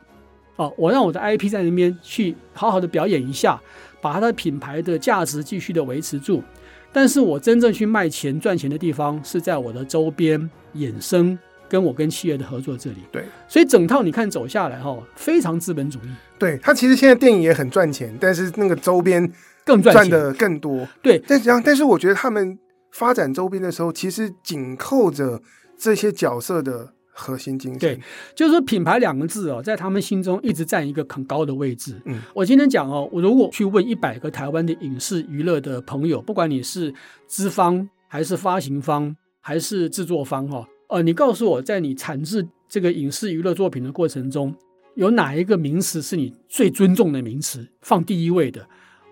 啊，我让我的 IP 在那边去好好的表演一下，把它的品牌的价值继续的维持住。但是我真正去卖钱赚钱的地方是在我的周边衍生，跟我跟企业的合作这里。对，所以整套你看走下来哈，非常资本主义。对，它其实现在电影也很赚钱，但是那个周边更赚的更多。对，但是但是我觉得他们发展周边的时候，其实紧扣着这些角色的。核心精神对，就是说品牌两个字哦，在他们心中一直占一个很高的位置。嗯，我今天讲哦，我如果去问一百个台湾的影视娱乐的朋友，不管你是资方还是发行方还是制作方哈，呃，你告诉我在你产制这个影视娱乐作品的过程中，有哪一个名词是你最尊重的名词，放第一位的？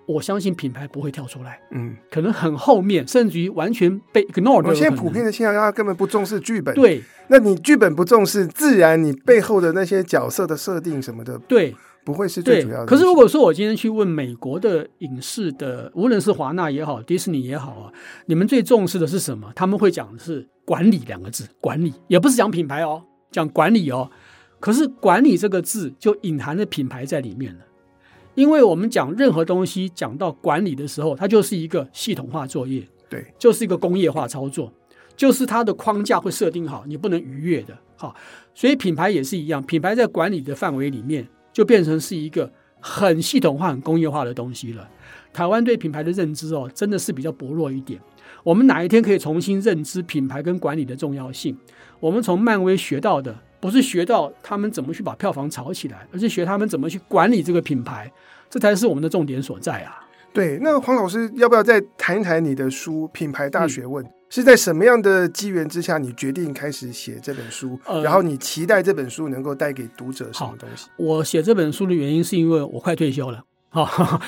我相信品牌不会跳出来，嗯，可能很后面，甚至于完全被 ignore。我。现在普遍的现象，大家根本不重视剧本。对，那你剧本不重视，自然你背后的那些角色的设定什么的，对，不会是最主要的。可是如果说我今天去问美国的影视的，无论是华纳也好，迪士尼也好啊，你们最重视的是什么？他们会讲的是管理两个字，管理也不是讲品牌哦，讲管理哦。可是管理这个字就隐含着品牌在里面了。因为我们讲任何东西讲到管理的时候，它就是一个系统化作业。对，就是一个工业化操作，就是它的框架会设定好，你不能逾越的。好，所以品牌也是一样，品牌在管理的范围里面，就变成是一个很系统化、很工业化的东西了。台湾对品牌的认知哦，真的是比较薄弱一点。我们哪一天可以重新认知品牌跟管理的重要性？我们从漫威学到的，不是学到他们怎么去把票房炒起来，而是学他们怎么去管理这个品牌，这才是我们的重点所在啊。对，那黄老师要不要再谈一谈你的书《品牌大学问》？嗯，是在什么样的机缘之下，你决定开始写这本书？呃，然后你期待这本书能够带给读者什么东西？我写这本书的原因是因为我快退休了。好，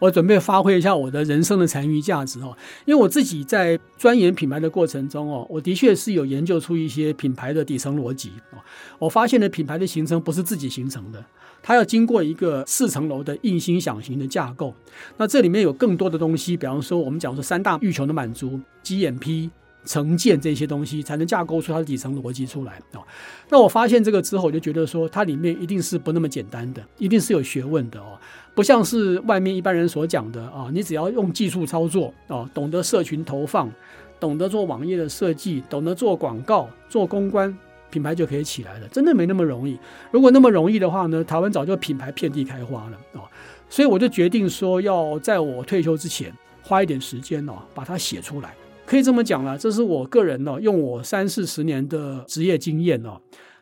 我准备发挥一下我的人生的残余价值哦。因为我自己在钻研品牌的过程中哦，我的确是有研究出一些品牌的底层逻辑哦。我发现的品牌的形成不是自己形成的，它要经过一个四层楼的硬心想型的架构。那这里面有更多的东西，比方说我们讲说三大欲求的满足，GMP。成见这些东西才能架构出它的底层逻辑出来啊。那我发现这个之后，我就觉得说它里面一定是不那么简单的，一定是有学问的哦，不像是外面一般人所讲的啊。你只要用技术操作啊，懂得社群投放，懂得做网页的设计，懂得做广告、做公关，品牌就可以起来了。真的没那么容易。如果那么容易的话呢，台湾早就品牌遍地开花了啊。所以我就决定说，要在我退休之前花一点时间哦，把它写出来。可以这么讲了，这是我个人呢，用我三四十年的职业经验哦，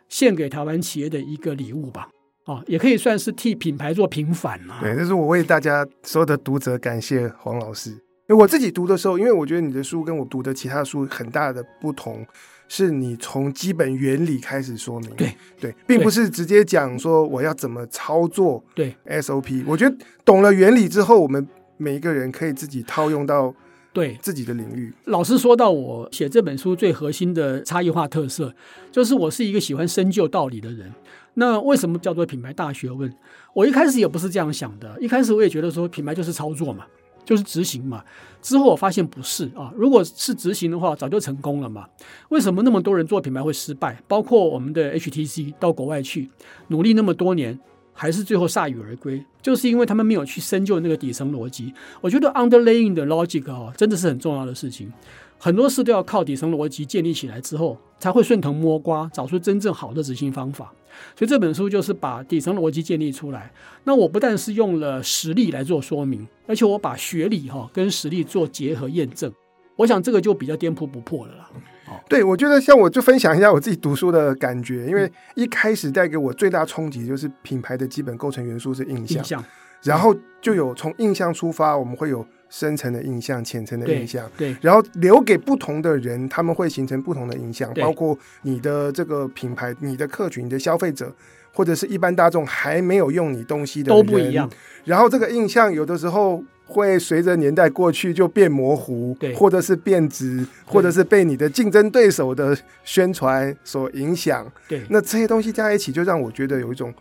献给台湾企业的一个礼物吧。哦，也可以算是替品牌做平反了。对，这是我为大家所有的读者感谢黄老师。因为我自己读的时候，因为我觉得你的书跟我读的其他书很大的不同，是你从基本原理开始说明。对对，并不是直接讲说我要怎么操作。对 SOP，我觉得懂了原理之后，我们每一个人可以自己套用到。对自己的领域，老师说到我写这本书最核心的差异化特色，就是我是一个喜欢深究道理的人。那为什么叫做品牌大学问？我一开始也不是这样想的，一开始我也觉得说品牌就是操作嘛，就是执行嘛。之后我发现不是啊，如果是执行的话，早就成功了嘛。为什么那么多人做品牌会失败？包括我们的 HTC 到国外去努力那么多年。还是最后铩羽而归，就是因为他们没有去深究那个底层逻辑。我觉得 underlying 的 logic 哦，真的是很重要的事情。很多事都要靠底层逻辑建立起来之后，才会顺藤摸瓜，找出真正好的执行方法。所以这本书就是把底层逻辑建立出来。那我不但是用了实例来做说明，而且我把学理哈跟实例做结合验证。我想这个就比较颠扑不破了啦。对，我觉得像我就分享一下我自己读书的感觉，因为一开始带给我最大冲击就是品牌的基本构成元素是印象，印象，然后就有从印象出发，我们会有深层的印象、浅层的印象，对，然后留给不同的人，他们会形成不同的印象，包括你的这个品牌、你的客群、你的消费者，或者是一般大众还没有用你东西的人都不一样，然后这个印象有的时候。会随着年代过去就变模糊，对，或者是变质，或者是被你的竞争对手的宣传所影响。对，那这些东西加在一起，就让我觉得有一种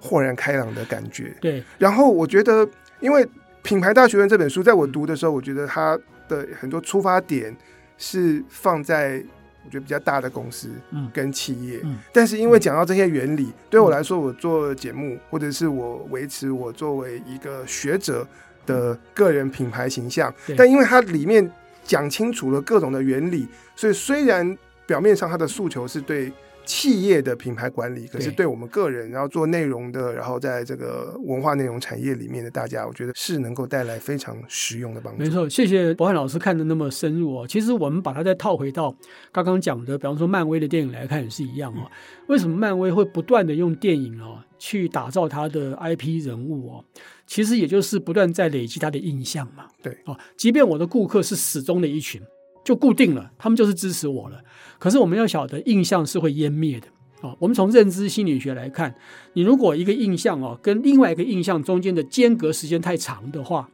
豁然开朗的感觉。对，然后我觉得，因为《品牌大学院》这本书，在我读的时候，我觉得它的很多出发点是放在我觉得比较大的公司跟企业，嗯，但是因为讲到这些原理，对我来说，我做节目或者是我维持我作为一个学者。的个人品牌形象，但因为它里面讲清楚了各种的原理，所以虽然表面上它的诉求是对企业的品牌管理，可是对我们个人，然后做内容的，然后在这个文化内容产业里面的大家，我觉得是能够带来非常实用的帮助。没错，谢谢博翰老师看的那么深入哦。其实我们把它再套回到刚刚讲的，比方说漫威的电影来看也是一样哦。为什么漫威会不断的用电影哦去打造它的 IP 人物哦？其实也就是不断在累积它的印象嘛。对哦，即便我的顾客是死忠的一群，就固定了，他们就是支持我了。可是我们要晓得，印象是会湮灭的哦。我们从认知心理学来看，你如果一个印象哦跟另外一个印象中间的间隔时间太长的话，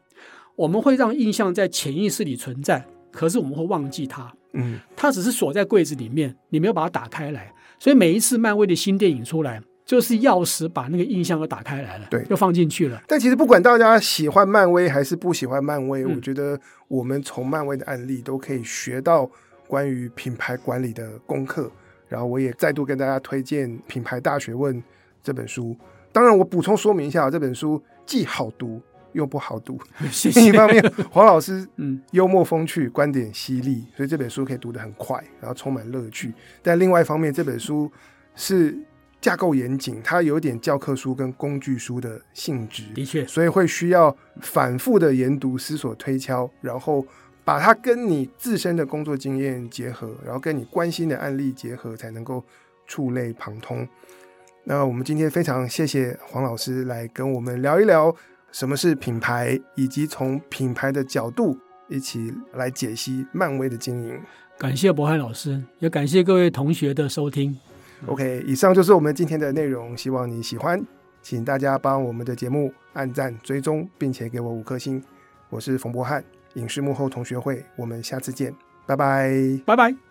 我们会让印象在潜意识里存在，可是我们会忘记它。嗯，它只是锁在柜子里面，你没有把它打开来。所以每一次漫威的新电影出来。就是钥匙把那个印象都打开来了，对，就放进去了。但其实不管大家喜欢漫威还是不喜欢漫威，嗯，我觉得我们从漫威的案例都可以学到关于品牌管理的功课。然后我也再度跟大家推荐《品牌大学问》这本书。当然，我补充说明一下，这本书既好读又不好读。谢谢。另一方面，黄老师嗯幽默风趣，观点犀利，所以这本书可以读得很快，然后充满乐趣。但另外一方面，这本书是架构严谨，它有点教科书跟工具书的性质，的确，所以会需要反复的研读、思索、推敲，然后把它跟你自身的工作经验结合，然后跟你关心的案例结合，才能够触类旁通。那我们今天非常谢谢黄老师来跟我们聊一聊什么是品牌，以及从品牌的角度一起来解析漫威的经营。感谢博翰老师，也感谢各位同学的收听。OK，以上就是我们今天的内容，希望你喜欢，请大家帮我们的节目按赞、追踪，并且给我五颗星。我是冯博翰，影视幕后同学会，我们下次见，拜拜，拜拜。